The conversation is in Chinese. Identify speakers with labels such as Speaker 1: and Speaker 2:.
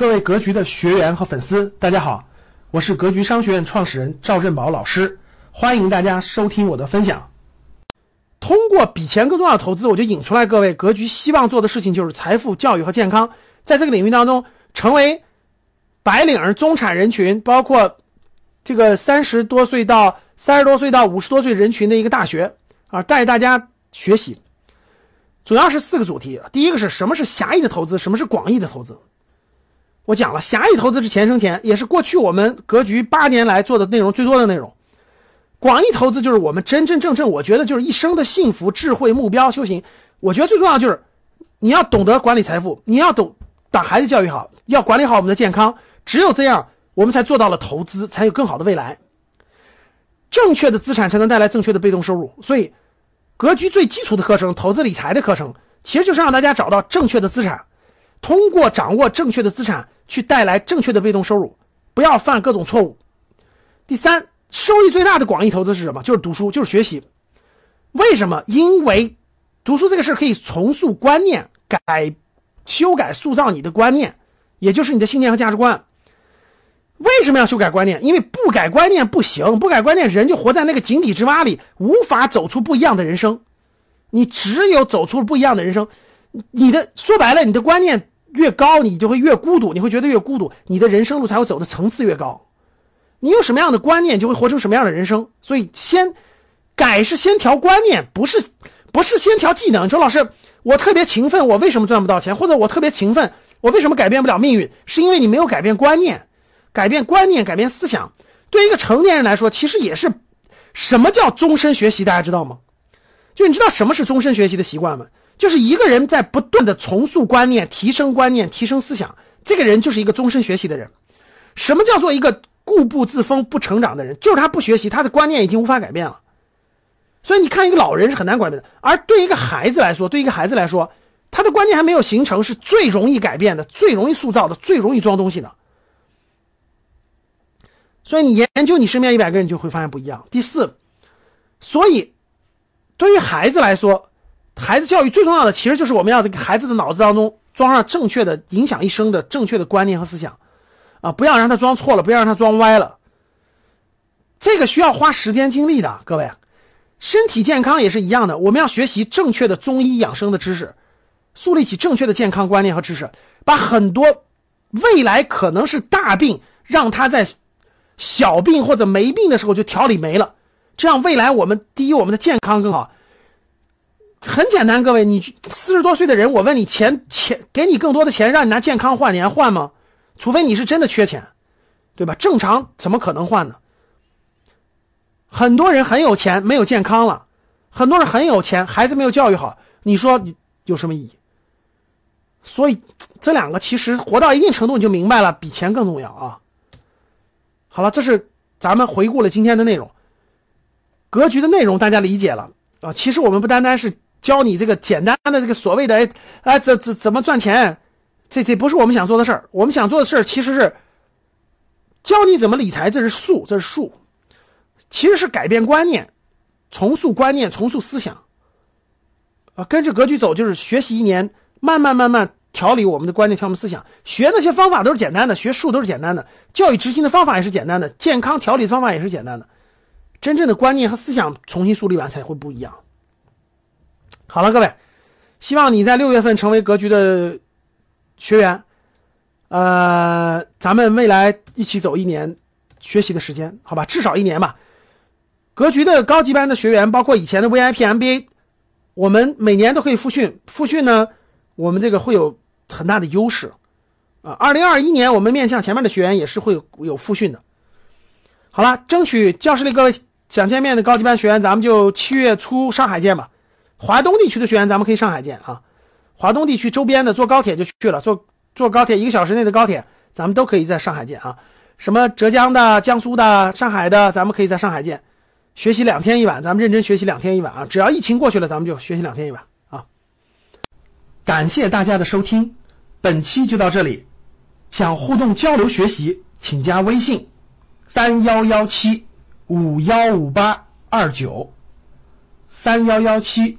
Speaker 1: 各位格局的学员和粉丝，大家好，我是格局商学院创始人赵振宝老师，欢迎大家收听我的分享。通过比钱更重要的投资，我就引出来各位格局希望做的事情就是财富、教育和健康，在这个领域当中成为白领儿、中产人群，包括这个三十多岁到三十多岁到五十多岁人群的一个大学啊，带大家学习。主要是四个主题，第一个是什么是狭义的投资，什么是广义的投资。我讲了，狭义投资是钱生钱，也是过去我们格局八年来做的内容最多的内容。广义投资就是我们真真正正，我觉得就是一生的幸福、智慧、目标、修行。我觉得最重要就是你要懂得管理财富，你要懂把孩子教育好，要管理好我们的健康。只有这样，我们才做到了投资，才有更好的未来。正确的资产才能带来正确的被动收入。所以。格局最基础的课程，投资理财的课程，其实就是让大家找到正确的资产，通过掌握正确的资产去带来正确的被动收入，不要犯各种错误。第三，收益最大的广义投资是什么？就是读书，就是学习。为什么？因为读书这个事可以重塑观念，改、修改、塑造你的观念，也就是你的信念和价值观。为什么要修改观念？因为不改观念不行，不改观念，人就活在那个井底之蛙里，无法走出不一样的人生。你只有走出不一样的人生，你的说白了，你的观念越高，你就会越孤独，你会觉得越孤独，你的人生路才会走的层次越高。你有什么样的观念，就会活成什么样的人生。所以，先改是先调观念，不是不是先调技能。你说老师，我特别勤奋，我为什么赚不到钱？或者我特别勤奋，我为什么改变不了命运？是因为你没有改变观念。改变观念，改变思想，对一个成年人来说，其实也是什么叫终身学习？大家知道吗？就你知道什么是终身学习的习惯吗？就是一个人在不断的重塑观念、提升观念、提升思想，这个人就是一个终身学习的人。什么叫做一个固步自封、不成长的人？就是他不学习，他的观念已经无法改变了。所以你看，一个老人是很难改变的，而对一个孩子来说，对一个孩子来说，他的观念还没有形成，是最容易改变的、最容易塑造的、最容易装东西的。所以你研究你身边一百个人，你就会发现不一样。第四，所以对于孩子来说，孩子教育最重要的其实就是我们要在孩子的脑子当中装上正确的、影响一生的正确的观念和思想啊，不要让他装错了，不要让他装歪了。这个需要花时间精力的，各位，身体健康也是一样的，我们要学习正确的中医养生的知识，树立起正确的健康观念和知识，把很多未来可能是大病，让他在。小病或者没病的时候就调理没了，这样未来我们第一我们的健康更好。很简单，各位，你四十多岁的人，我问你，钱钱给你更多的钱，让你拿健康换，你还换吗？除非你是真的缺钱，对吧？正常怎么可能换呢？很多人很有钱，没有健康了；很多人很有钱，孩子没有教育好，你说你有什么意义？所以这两个其实活到一定程度你就明白了，比钱更重要啊。好了，这是咱们回顾了今天的内容，格局的内容大家理解了啊。其实我们不单单是教你这个简单的这个所谓的哎哎怎怎怎么赚钱，这这不是我们想做的事儿。我们想做的事儿其实是教你怎么理财，这是术，这是术，其实是改变观念，重塑观念，重塑思想啊。跟着格局走，就是学习一年，慢慢慢慢。调理我们的观念，调我们思想，学那些方法都是简单的，学术都是简单的，教育执行的方法也是简单的，健康调理的方法也是简单的，真正的观念和思想重新树立完才会不一样。好了，各位，希望你在六月份成为格局的学员，呃，咱们未来一起走一年学习的时间，好吧，至少一年吧。格局的高级班的学员，包括以前的 VIP MBA，我们每年都可以复训，复训呢。我们这个会有很大的优势啊！二零二一年我们面向前面的学员也是会有有复训的。好了，争取教室里各位想见面的高级班学员，咱们就七月初上海见吧。华东地区的学员，咱们可以上海见啊。华东地区周边的坐高铁就去了，坐坐高铁一个小时内的高铁，咱们都可以在上海见啊。什么浙江的、江苏的、上海的，咱们可以在上海见。学习两天一晚，咱们认真学习两天一晚啊！只要疫情过去了，咱们就学习两天一晚啊。感谢大家的收听，本期就到这里。想互动交流学习，请加微信三幺幺七五幺五八二九三幺幺七